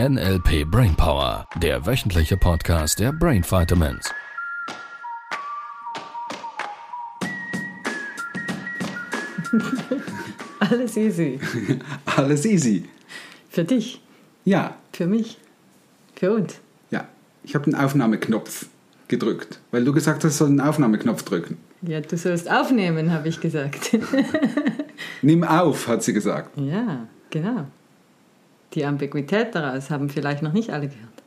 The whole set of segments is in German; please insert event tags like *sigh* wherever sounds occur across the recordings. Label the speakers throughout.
Speaker 1: NLP Brainpower, der wöchentliche Podcast der Brain Vitamins. *laughs*
Speaker 2: Alles easy. *laughs*
Speaker 3: Alles easy.
Speaker 2: Für dich,
Speaker 3: Ja,
Speaker 2: für mich, für uns.
Speaker 3: ja. Ich habe den Aufnahmeknopf gedrückt, weil du gesagt hast, ich soll den Aufnahmeknopf drücken.
Speaker 2: Ja, du sollst aufnehmen, habe ich gesagt. *laughs*
Speaker 3: Nimm auf, hat sie gesagt.
Speaker 2: ja, genau. Die Ambiguität daraus haben vielleicht noch nicht alle gehört.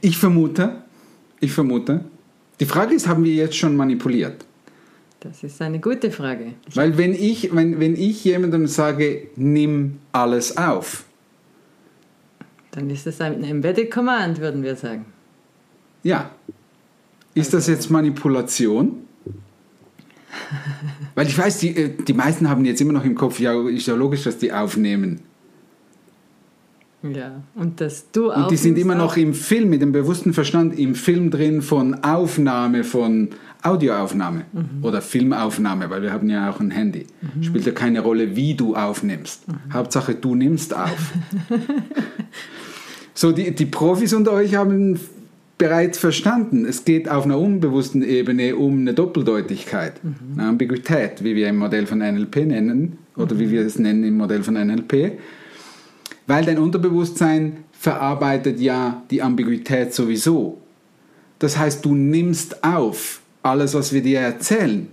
Speaker 3: Ich vermute, ich vermute, die Frage ist, haben wir jetzt schon manipuliert?
Speaker 2: Das ist eine gute Frage.
Speaker 3: Weil wenn ich, wenn, wenn ich jemandem sage, nimm alles auf,
Speaker 2: Dann ist das ein Embedded Command, würden wir sagen.
Speaker 3: ja, ist das jetzt Manipulation? *laughs* Weil ich weiß, die, äh, die meisten haben jetzt immer noch im Kopf, ja, ist ja logisch, dass die aufnehmen.
Speaker 2: Ja, und dass du auch.
Speaker 3: Und die sind immer noch im Film, mit dem bewussten Verstand im Film drin von Aufnahme, von Audioaufnahme oder Filmaufnahme, weil wir haben ja auch ein Handy. Spielt ja keine Rolle, wie du aufnimmst. Hauptsache, du nimmst auf. *laughs* so, die, die Profis unter euch haben bereits verstanden, es geht auf einer unbewussten Ebene um eine Doppeldeutigkeit, eine Ambiguität, wie wir im Modell von NLP nennen, oder wie wir es nennen im Modell von NLP. Weil dein Unterbewusstsein verarbeitet ja die Ambiguität sowieso. Das heißt, du nimmst auf alles, was wir dir erzählen.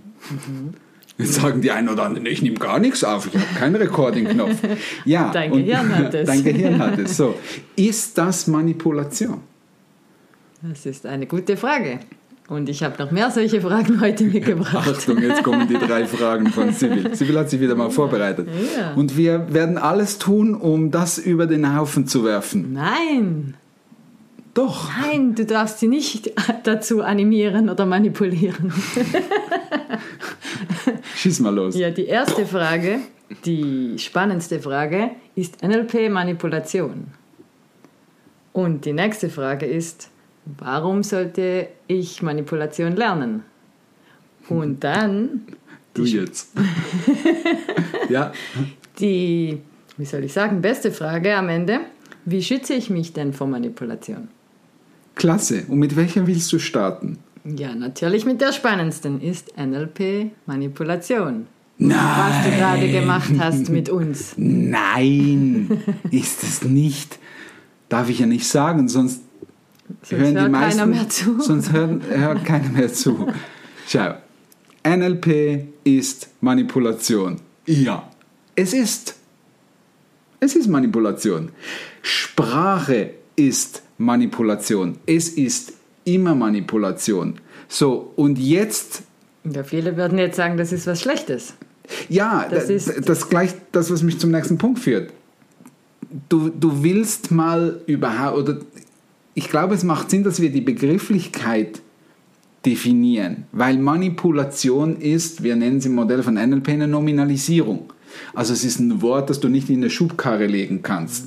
Speaker 3: Jetzt sagen die einen oder anderen, ich nehme gar nichts auf, ich habe keinen Recording-Knopf. *laughs* Ja,
Speaker 2: Dein Gehirn hat es. *laughs*
Speaker 3: Dein Gehirn hat es. So. Ist das Manipulation?
Speaker 2: Das ist eine gute Frage. Und ich habe noch mehr solche Fragen *laughs* heute mitgebracht.
Speaker 3: Achtung, jetzt kommen die drei *laughs* Fragen von Sibyl. Sibyl hat sich wieder mal vorbereitet.
Speaker 2: Ja.
Speaker 3: Und wir werden alles tun, um das über den Haufen zu werfen.
Speaker 2: Nein,
Speaker 3: Doch.
Speaker 2: nein, du darfst sie nicht dazu animieren oder manipulieren. *laughs*
Speaker 3: Schieß mal los.
Speaker 2: Ja, die erste Frage, die spannendste Frage, ist NLP Manipulation? Und die nächste Frage ist, warum sollte ich Manipulation lernen? Und dann
Speaker 3: Du jetzt. *laughs* ja.
Speaker 2: die, wie soll ich sagen, beste Frage am Ende, wie schütze ich mich denn vor Manipulation?
Speaker 3: Klasse. Und mit welcher willst du starten?
Speaker 2: Ja, natürlich mit der spannendsten ist NLP Manipulation.
Speaker 3: Nein.
Speaker 2: Was du gerade gemacht hast mit uns.
Speaker 3: Nein, ist es nicht. Darf ich ja nicht sagen, sonst,
Speaker 2: Sonst
Speaker 3: hören die
Speaker 2: hört
Speaker 3: meisten.
Speaker 2: keiner mehr zu. *laughs*
Speaker 3: Sonst hören, hört keiner mehr zu. Schau, NLP ist Manipulation. Ja, es ist. Es ist Manipulation. Sprache ist Manipulation. Es ist immer Manipulation. So, und jetzt
Speaker 2: Ja, viele würden jetzt sagen, das ist was Schlechtes.
Speaker 3: Ja,
Speaker 2: Das ist
Speaker 3: das gleich das, was mich zum nächsten Punkt führt. Du, du willst mal überhaupt, oder ich glaube, es macht Sinn, dass wir die Begrifflichkeit definieren, weil Manipulation ist, wir nennen es im Modell von NLP eine Nominalisierung. Also es ist ein Wort, das du nicht in eine Schubkarre legen kannst.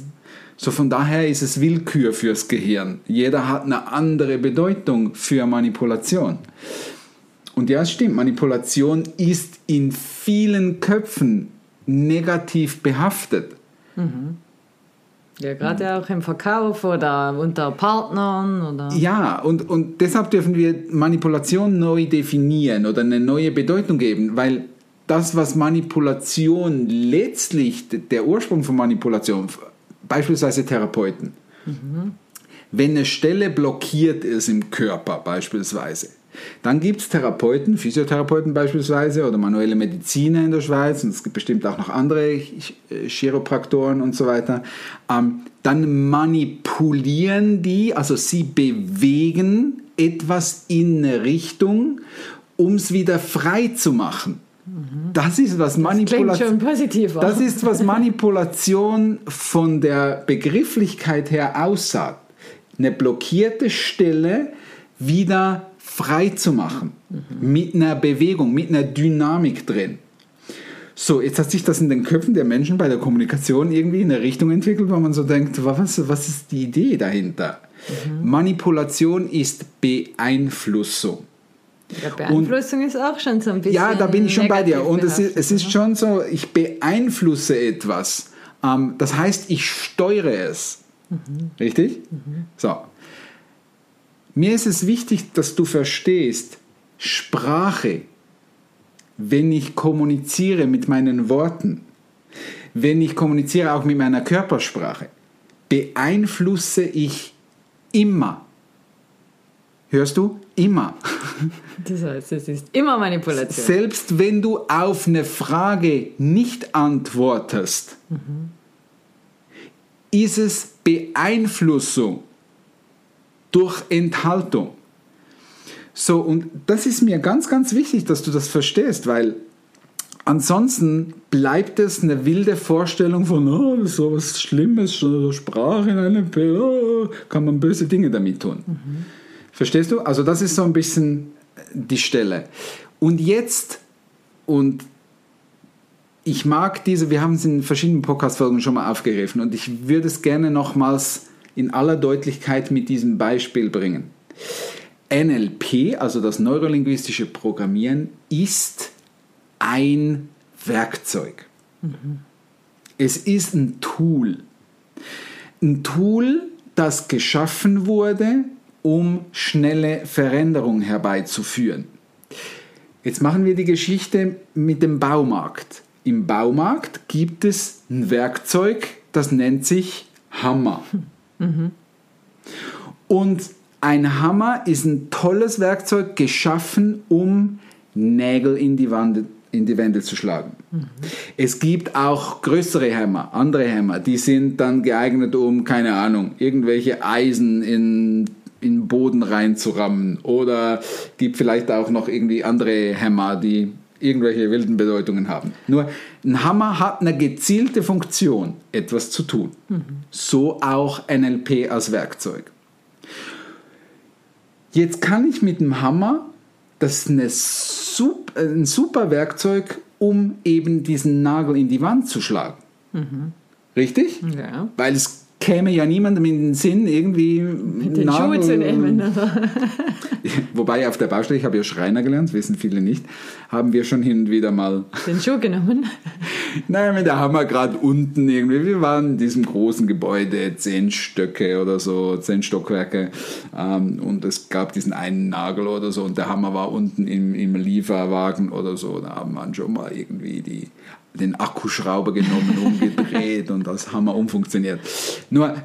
Speaker 3: So von daher ist es Willkür fürs Gehirn. Jeder hat eine andere Bedeutung für Manipulation. Und ja, es stimmt, Manipulation ist in vielen Köpfen negativ behaftet.
Speaker 2: Ja, gerade auch im Verkauf oder unter Partnern oder.
Speaker 3: Ja, und, und deshalb dürfen wir Manipulation neu definieren oder eine neue Bedeutung geben, weil das, was Manipulation letztlich, der Ursprung von Manipulation, beispielsweise Therapeuten, wenn eine Stelle blockiert ist im Körper beispielsweise, dann gibt es Therapeuten, Physiotherapeuten beispielsweise oder manuelle Mediziner in der Schweiz und es gibt bestimmt auch noch andere äh, Chiropraktoren und so weiter. Ähm, dann manipulieren die, also sie bewegen etwas in eine Richtung, um es wieder frei zu machen. Das ist was Manipulation. Das ist, was *laughs* Manipulation von der Begrifflichkeit her aussagt. Eine blockierte Stelle wieder frei zu machen. Mit einer Bewegung, mit einer Dynamik drin. So, jetzt hat sich das in den Köpfen der Menschen bei der Kommunikation irgendwie in eine Richtung entwickelt, wo man so denkt, was, was ist die Idee dahinter? Manipulation ist Beeinflussung.
Speaker 2: Ja, Beeinflussung ist auch schon so ein bisschen.
Speaker 3: Ja, da bin ich schon bei dir. Und es ist, es ist schon so, ich beeinflusse etwas. Ähm, das heißt, ich steuere es. Richtig? So. Mir ist es wichtig, dass du verstehst, Sprache, wenn ich kommuniziere mit meinen Worten, wenn ich kommuniziere auch mit meiner Körpersprache, beeinflusse ich immer. Hörst du? Immer. *laughs*
Speaker 2: Das heißt, es ist immer Manipulation.
Speaker 3: Selbst wenn du auf eine Frage nicht antwortest, ist es Beeinflussung durch Enthaltung. So, und das ist mir ganz, ganz wichtig, dass du das verstehst, weil ansonsten bleibt es eine wilde Vorstellung von, oh, so was Schlimmes, Sprache in einem oh, kann man böse Dinge damit tun. Verstehst du? Also das ist so ein bisschen die Stelle. Und jetzt, und ich mag diese, wir haben es in verschiedenen Podcast-Folgen schon mal aufgegriffen und ich würde es gerne nochmals in aller Deutlichkeit mit diesem Beispiel bringen. NLP, also das neurolinguistische Programmieren, ist ein Werkzeug. Es ist ein Tool. Ein Tool, das geschaffen wurde, um schnelle Veränderungen herbeizuführen. Jetzt machen wir die Geschichte mit dem Baumarkt. Im Baumarkt gibt es ein Werkzeug, das nennt sich Hammer. *laughs* Und ein Hammer ist ein tolles Werkzeug, geschaffen, um Nägel in die, Wand, in die Wände zu schlagen. Es gibt auch größere Hämmer, andere Hämmer, die sind dann geeignet, um, keine Ahnung, irgendwelche Eisen in in den Boden reinzurammen. Oder gibt vielleicht auch noch irgendwie andere Hämmer, die irgendwelche wilden Bedeutungen haben. Nur ein Hammer hat eine gezielte Funktion, etwas zu tun. So auch NLP als Werkzeug. Jetzt kann ich mit dem Hammer, das ist super, ein super Werkzeug, um eben diesen Nagel in die Wand zu schlagen. Richtig?
Speaker 2: Ja.
Speaker 3: Weil es käme ja niemandem in den Sinn, irgendwie
Speaker 2: den Schuhe zu nehmen. *laughs*
Speaker 3: Wobei auf der Baustelle, ich habe ja Schreiner gelernt, wissen viele nicht, haben wir schon hin und wieder mal,
Speaker 2: Den Schuh genommen.
Speaker 3: naja, mit der Hammer gerade unten irgendwie, wir waren in diesem großen Gebäude, zehn Stöcke oder so, zehn Stockwerke ähm, und es gab diesen einen Nagel oder so und der Hammer war unten im, im Lieferwagen oder so, da haben wir schon mal irgendwie die den Akkuschrauber genommen, umgedreht und das Hammer umfunktioniert. Nur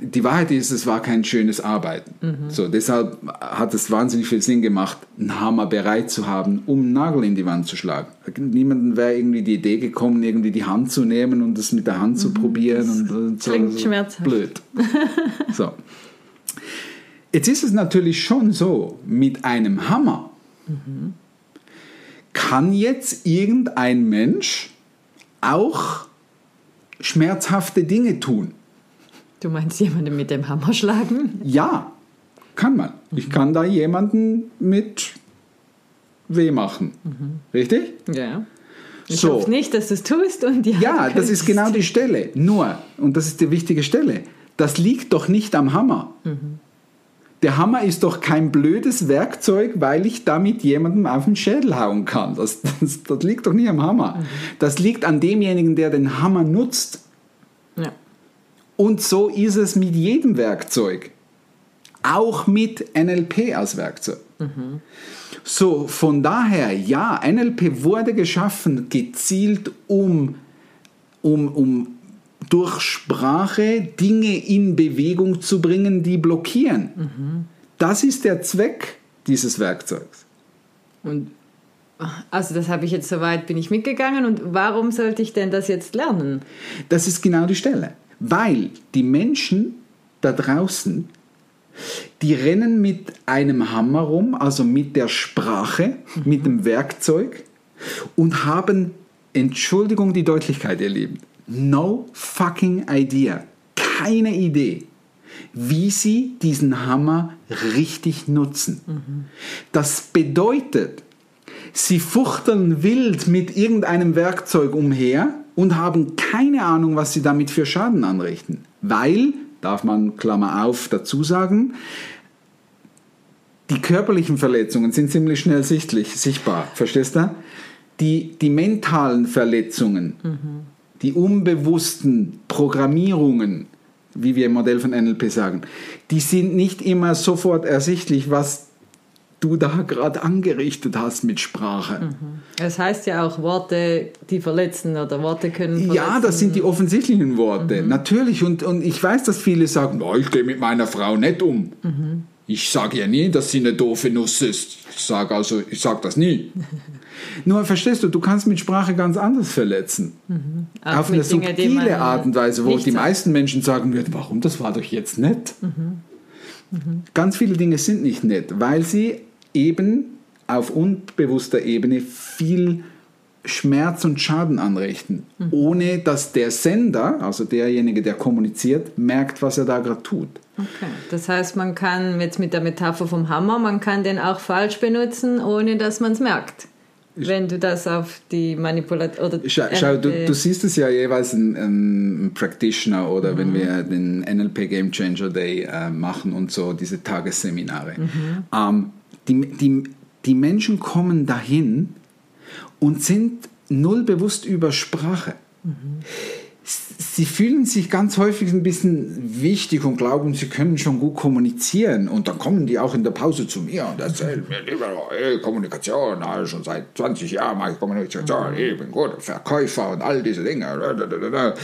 Speaker 3: die Wahrheit ist, es war kein schönes Arbeiten. So, deshalb hat es wahnsinnig viel Sinn gemacht, einen Hammer bereit zu haben, um einen Nagel in die Wand zu schlagen. Niemandem wäre irgendwie die Idee gekommen, irgendwie die Hand zu nehmen und das mit der Hand zu probieren. Und, und so,
Speaker 2: klingt
Speaker 3: so
Speaker 2: schmerzhaft.
Speaker 3: Blöd. *laughs* So. Jetzt ist es natürlich schon so, mit einem Hammer kann jetzt irgendein Mensch auch schmerzhafte Dinge tun.
Speaker 2: Du meinst jemanden mit dem Hammer schlagen?
Speaker 3: Ja, kann man. Ich kann da jemanden mit weh machen. Richtig?
Speaker 2: Ja. Ich
Speaker 3: So.
Speaker 2: hoffe nicht, dass du es tust. Und die
Speaker 3: Ja,
Speaker 2: Hand
Speaker 3: das ist genau die Stelle. Nur, und das ist die wichtige Stelle, das liegt doch nicht am Hammer. Der Hammer ist doch kein blödes Werkzeug, weil ich damit jemandem auf den Schädel hauen kann. Das, das, das liegt doch nicht am Hammer. Das liegt an demjenigen, der den Hammer nutzt.
Speaker 2: Ja.
Speaker 3: Und so ist es mit jedem Werkzeug. Auch mit NLP als Werkzeug. So, von daher, ja, NLP wurde geschaffen, gezielt um, um, um durch Sprache Dinge in Bewegung zu bringen, die blockieren. Das ist der Zweck dieses Werkzeugs.
Speaker 2: Und also das habe ich jetzt soweit bin ich mitgegangen und warum sollte ich denn das jetzt lernen?
Speaker 3: Das ist genau die Stelle. Weil die Menschen da draußen, die rennen mit einem Hammer rum, also mit der Sprache, mit dem Werkzeug und haben, Entschuldigung die Deutlichkeit, ihr Lieben, no fucking idea, keine Idee, wie sie diesen Hammer richtig nutzen. Das bedeutet, Sie fuchteln wild mit irgendeinem Werkzeug umher und haben keine Ahnung, was sie damit für Schaden anrichten. Weil, darf man Klammer auf dazu sagen, die körperlichen Verletzungen sind ziemlich schnell sichtlich, sichtbar. Verstehst du? Die, die mentalen Verletzungen, die unbewussten Programmierungen, wie wir im Modell von NLP sagen, die sind nicht immer sofort ersichtlich, was du da *laughs* gerade angerichtet hast mit Sprache.
Speaker 2: Das heißt ja auch Worte, die verletzen oder Worte können verletzen.
Speaker 3: Ja, das sind die offensichtlichen Worte, natürlich. Und, und ich weiß, dass viele sagen, "Oh, ich gehe mit meiner Frau nicht um. Ich sage ja nie, dass sie eine doofe Nuss ist. Ich sage also, ich sage das nie. *laughs* Nur verstehst du, du kannst mit Sprache ganz anders verletzen.
Speaker 2: Auch
Speaker 3: Auf eine
Speaker 2: man
Speaker 3: subtile Art und Weise, wo die meisten Menschen sagen würden, warum, das war doch jetzt nett.
Speaker 2: Mhm.
Speaker 3: Ganz viele Dinge sind nicht nett, weil sie eben auf unbewusster Ebene viel Schmerz und Schaden anrichten,
Speaker 2: Mhm.
Speaker 3: ohne dass der Sender, also derjenige, der kommuniziert, merkt, was er da gerade tut.
Speaker 2: Okay. Das heißt, man kann jetzt mit der Metapher vom Hammer, man kann den auch falsch benutzen, ohne dass man es merkt. Wenn du das auf die Manipulation oder
Speaker 3: Schau, schau du, du siehst es ja jeweils ein, ein Practitioner oder
Speaker 2: Mhm.
Speaker 3: wenn wir den NLP Game Changer Day äh, machen und so diese Tagesseminare.
Speaker 2: Mhm.
Speaker 3: Ähm, die, die, die Menschen kommen dahin und sind null bewusst über Sprache. Sie fühlen sich ganz häufig ein bisschen wichtig und glauben, sie können schon gut kommunizieren. Und dann kommen die auch in der Pause zu mir und erzählen mir lieber, hey, Kommunikation, schon seit 20 Jahren mache ich Kommunikation, ich bin guter Verkäufer und all diese Dinge.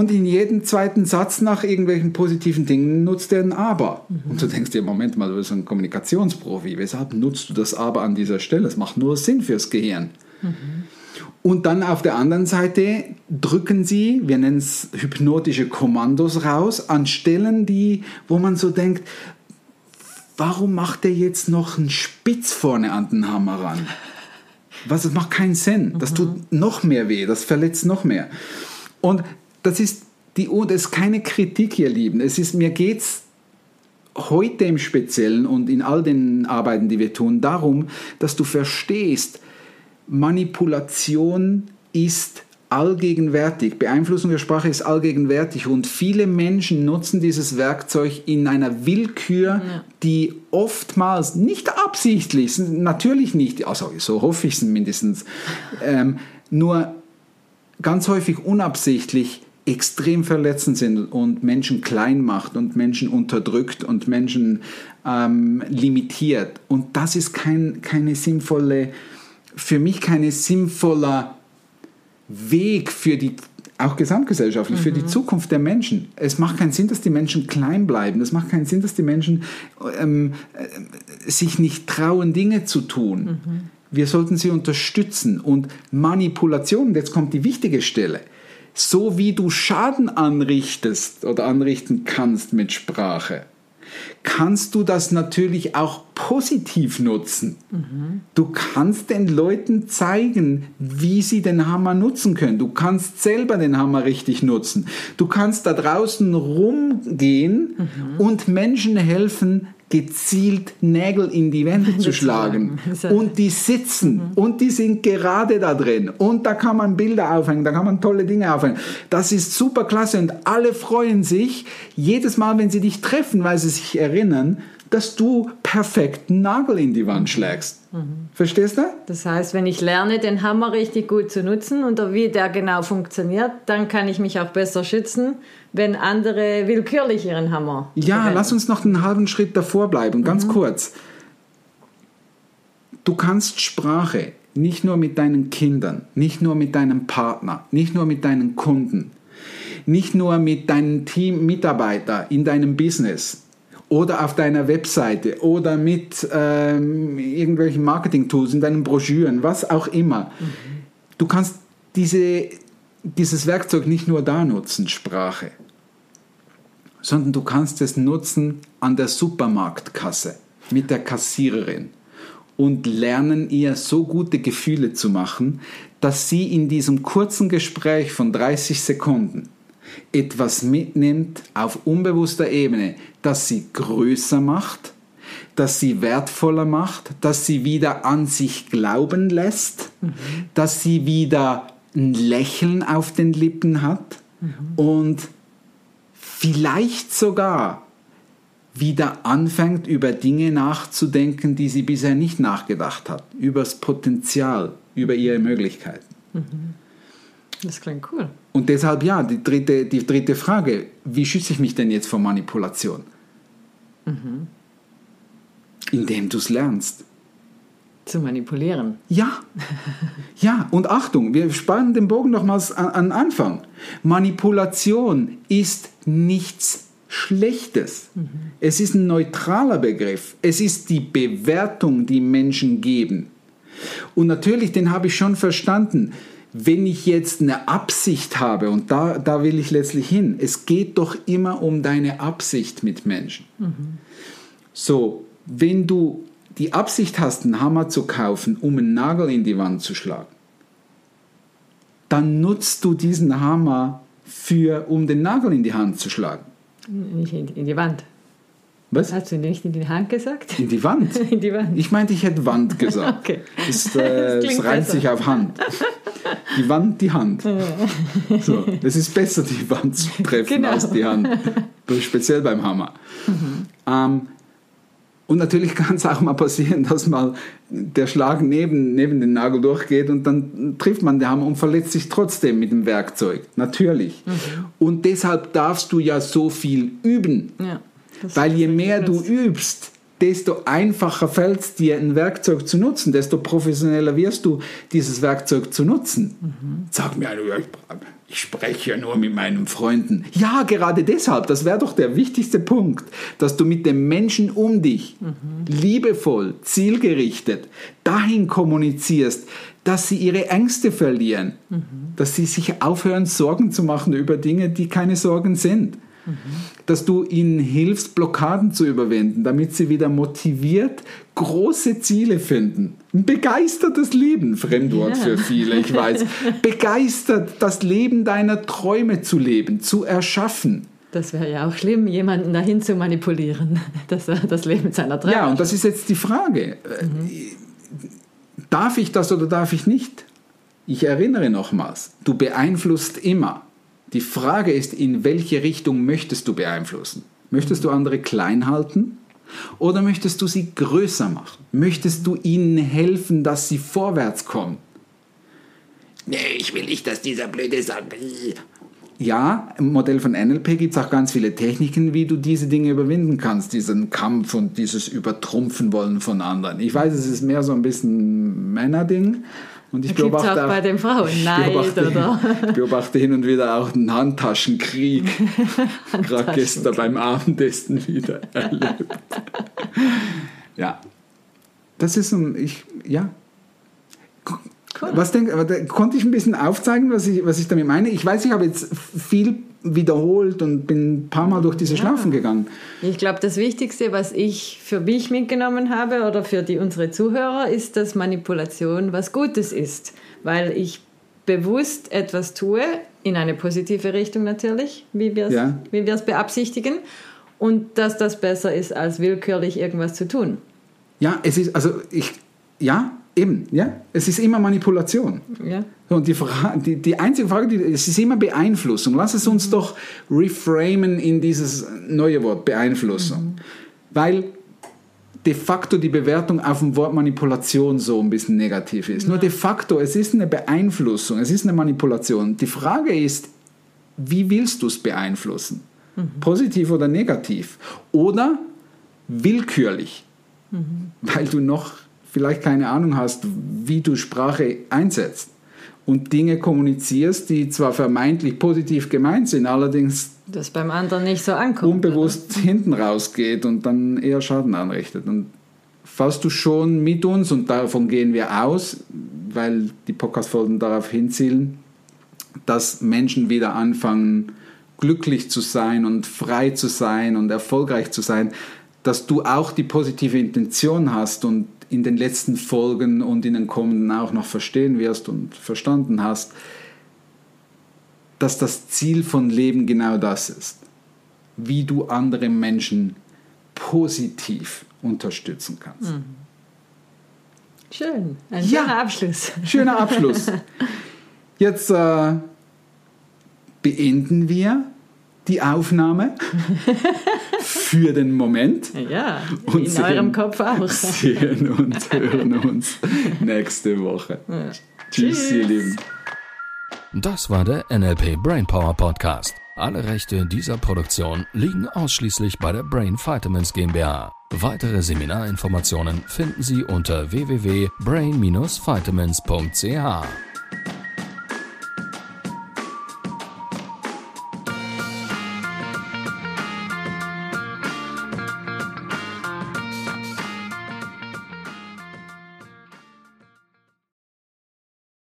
Speaker 3: Und in jedem zweiten Satz nach irgendwelchen positiven Dingen nutzt er ein Aber. Und du denkst dir, Moment mal, du bist ein Kommunikationsprofi, weshalb nutzt du das Aber an dieser Stelle? Es macht nur Sinn fürs Gehirn. Und dann auf der anderen Seite drücken sie, wir nennen es hypnotische Kommandos raus, an Stellen, die, wo man so denkt, warum macht er jetzt noch einen Spitz vorne an den Hammer ran? Was, das macht keinen Sinn. Das tut noch mehr weh, das verletzt noch mehr. Und das ist, die, und es ist keine Kritik, ihr Lieben. Es ist, mir geht's heute im Speziellen und in all den Arbeiten, die wir tun, darum, dass du verstehst, Manipulation ist allgegenwärtig. Beeinflussung der Sprache ist allgegenwärtig und viele Menschen nutzen dieses Werkzeug in einer Willkür, die oftmals nicht absichtlich, natürlich nicht, also so hoffe ich es mindestens, ähm, nur ganz häufig unabsichtlich extrem verletzend sind und Menschen klein macht und Menschen unterdrückt und Menschen ähm, limitiert. Und das ist kein, keine sinnvolle, für mich keine sinnvoller Weg für die, auch gesamtgesellschaftlich, für die Zukunft der Menschen. Es macht keinen Sinn, dass die Menschen klein bleiben. Es macht keinen Sinn, dass die Menschen ähm, äh, sich nicht trauen, Dinge zu tun. Wir sollten sie unterstützen. Und Manipulation, jetzt kommt die wichtige Stelle, so wie du Schaden anrichtest oder anrichten kannst mit Sprache, kannst du das natürlich auch positiv nutzen. Du kannst den Leuten zeigen, wie sie den Hammer nutzen können. Du kannst selber den Hammer richtig nutzen. Du kannst da draußen rumgehen und Menschen helfen, gezielt Nägel in die Wände zu schlagen. Und die sitzen und die sind gerade da drin. Und da kann man Bilder aufhängen, da kann man tolle Dinge aufhängen. Das ist super klasse und alle freuen sich jedes Mal, wenn sie dich treffen, weil sie sich erinnern, dass du perfekt einen Nagel in die Wand schlägst. Verstehst du?
Speaker 2: Das heißt, wenn ich lerne, den Hammer richtig gut zu nutzen und wie der genau funktioniert, dann kann ich mich auch besser schützen, wenn andere willkürlich ihren Hammer.
Speaker 3: Ja,
Speaker 2: verwenden.
Speaker 3: lass uns noch einen halben Schritt davor bleiben, ganz kurz. Du kannst Sprache nicht nur mit deinen Kindern, nicht nur mit deinem Partner, nicht nur mit deinen Kunden, nicht nur mit deinen Teammitarbeitern in deinem Business oder auf deiner Webseite oder mit ähm, irgendwelchen Marketing-Tools, in deinen Broschüren, was auch immer. Du kannst diese, dieses Werkzeug nicht nur da nutzen, Sprache sondern du kannst es nutzen an der Supermarktkasse mit der Kassiererin und lernen ihr so gute Gefühle zu machen, dass sie in diesem kurzen Gespräch von 30 Sekunden etwas mitnimmt auf unbewusster Ebene, das sie größer macht, das sie wertvoller macht, dass sie wieder an sich glauben lässt, dass sie wieder ein Lächeln auf den Lippen hat und vielleicht sogar wieder anfängt, über Dinge nachzudenken, die sie bisher nicht nachgedacht hat, über das Potenzial, über ihre Möglichkeiten.
Speaker 2: Das klingt cool.
Speaker 3: Und deshalb ja, die dritte, die dritte Frage, wie schütze ich mich denn jetzt vor Manipulation? Indem du es lernst.
Speaker 2: Zu manipulieren.
Speaker 3: Ja, ja, und Achtung, wir spannen den Bogen nochmals an, an Anfang. Manipulation ist nichts Schlechtes. Es ist ein neutraler Begriff. Es ist die Bewertung, die Menschen geben. Und natürlich, den habe ich schon verstanden. Wenn ich jetzt eine Absicht habe, und da, da will ich letztlich hin, es geht doch immer um deine Absicht mit Menschen. So, wenn du die Absicht hast, einen Hammer zu kaufen, um einen Nagel in die Wand zu schlagen, dann nutzt du diesen Hammer für, um den Nagel in die Hand zu schlagen.
Speaker 2: Nicht in, die Wand.
Speaker 3: Was?
Speaker 2: Hast du nicht in die Hand gesagt?
Speaker 3: In die Wand? *laughs*
Speaker 2: In die Wand.
Speaker 3: Ich meinte, ich hätte Wand gesagt. *laughs*
Speaker 2: Okay.
Speaker 3: Das, *laughs* äh,
Speaker 2: das
Speaker 3: reimt
Speaker 2: besser.
Speaker 3: sich auf Hand. Die Wand, die Hand. So, es ist besser, die Wand zu treffen
Speaker 2: Genau.
Speaker 3: als die Hand. Speziell beim Hammer. Ähm, und natürlich *laughs* kann es auch mal passieren, dass mal der Schlag neben, neben den Nagel durchgeht und dann trifft man den Hammer und verletzt sich trotzdem mit dem Werkzeug. Natürlich. Und deshalb darfst du ja so viel üben.
Speaker 2: Ja.
Speaker 3: Weil je mehr du übst, desto einfacher fällt es dir, ein Werkzeug zu nutzen, desto professioneller wirst du, dieses Werkzeug zu nutzen. Sag mir, ich, ich spreche ja nur mit meinen Freunden. Ja, gerade deshalb, das wäre doch der wichtigste Punkt, dass du mit den Menschen um dich liebevoll, zielgerichtet dahin kommunizierst, dass sie ihre Ängste verlieren, dass sie sich aufhören, Sorgen zu machen über Dinge, die keine Sorgen sind dass du ihnen hilfst, Blockaden zu überwinden, damit sie wieder motiviert große Ziele finden. Ein begeistertes Leben, Fremdwort
Speaker 2: Ja.
Speaker 3: für viele, ich weiß. *laughs* Begeistert, das Leben deiner Träume zu leben, zu erschaffen.
Speaker 2: Das wäre ja auch schlimm, jemanden dahin zu manipulieren, *laughs* dass er das Leben seiner Träume
Speaker 3: Ja, und das ist jetzt die Frage. Äh, Darf ich das oder darf ich nicht? Ich erinnere nochmals, du beeinflusst immer. Die Frage ist, in welche Richtung möchtest du beeinflussen? Möchtest du andere klein halten? Oder möchtest du sie größer machen? Möchtest du ihnen helfen, dass sie vorwärts kommen? Nee, ich will nicht, dass dieser blöde sagt. Ja, im Modell von NLP gibt es auch ganz viele Techniken, wie du diese Dinge überwinden kannst, diesen Kampf und dieses Übertrumpfen wollen von anderen. Ich weiß, es ist mehr so ein bisschen Männerding. Und ich
Speaker 2: Gibt's
Speaker 3: beobachte
Speaker 2: auch bei den Frauen Neid,
Speaker 3: beobachte,
Speaker 2: oder? *laughs*
Speaker 3: Ich beobachte hin und wieder auch einen Handtaschenkrieg. *laughs* Gerade gestern beim Abendessen wieder erlebt. ja. Das ist ein, ich, ja.
Speaker 2: Cool.
Speaker 3: Was denk, konnte ich ein bisschen aufzeigen, was ich, was ich damit meine? Ich weiß, ich habe jetzt viel wiederholt und bin ein paar Mal durch diese Schlaufen gegangen.
Speaker 2: Ich glaube, das Wichtigste, was ich für mich mitgenommen habe oder für die, unsere Zuhörer, ist, dass Manipulation was Gutes ist. Weil ich bewusst etwas tue, in eine positive Richtung natürlich, wie wir es
Speaker 3: Ja.
Speaker 2: wie wir es beabsichtigen, und dass das besser ist, als willkürlich irgendwas zu tun.
Speaker 3: Ja, es ist, also ich, ja, eben, ja, es ist immer Manipulation.
Speaker 2: Ja?
Speaker 3: Und die, Fra die, die einzige Frage, die, es ist immer Beeinflussung. Lass es uns doch reframen in dieses neue Wort, Beeinflussung. Weil de facto die Bewertung auf dem Wort Manipulation so ein bisschen negativ ist. Nur de facto, es ist eine Beeinflussung, es ist eine Manipulation. Die Frage ist, wie willst du es beeinflussen? Positiv oder negativ? Oder willkürlich? Weil du noch vielleicht keine Ahnung hast, wie du Sprache einsetzt und Dinge kommunizierst, die zwar vermeintlich positiv gemeint sind, allerdings
Speaker 2: Das beim anderen nicht so ankommt.
Speaker 3: unbewusst hinten rausgeht und dann eher Schaden anrichtet. Und falls du schon mit uns, und davon gehen wir aus, weil die Podcast-Folgen darauf hinzielen, dass Menschen wieder anfangen, glücklich zu sein und frei zu sein und erfolgreich zu sein, dass du auch die positive Intention hast und in den letzten Folgen und in den kommenden auch noch verstehen wirst und verstanden hast, dass das Ziel von Leben genau das ist. Wie du andere Menschen positiv unterstützen kannst.
Speaker 2: Schön. Ein
Speaker 3: Ja.
Speaker 2: schöner Abschluss.
Speaker 3: Schöner Abschluss. *laughs* Jetzt äh, beenden wir die Aufnahme *laughs* für den Moment.
Speaker 2: Ja,
Speaker 3: Und
Speaker 2: in
Speaker 3: sehen-
Speaker 2: eurem Kopf auch. *laughs*
Speaker 3: Sehen und hören uns nächste Woche. Tschüss,
Speaker 2: Tschüss.
Speaker 3: ihr Lieben.
Speaker 1: Das war der NLP Brainpower Podcast. Alle Rechte dieser Produktion liegen ausschließlich bei der Brain Vitamins GmbH. Weitere Seminarinformationen finden Sie unter www.brain-vitamins.ch.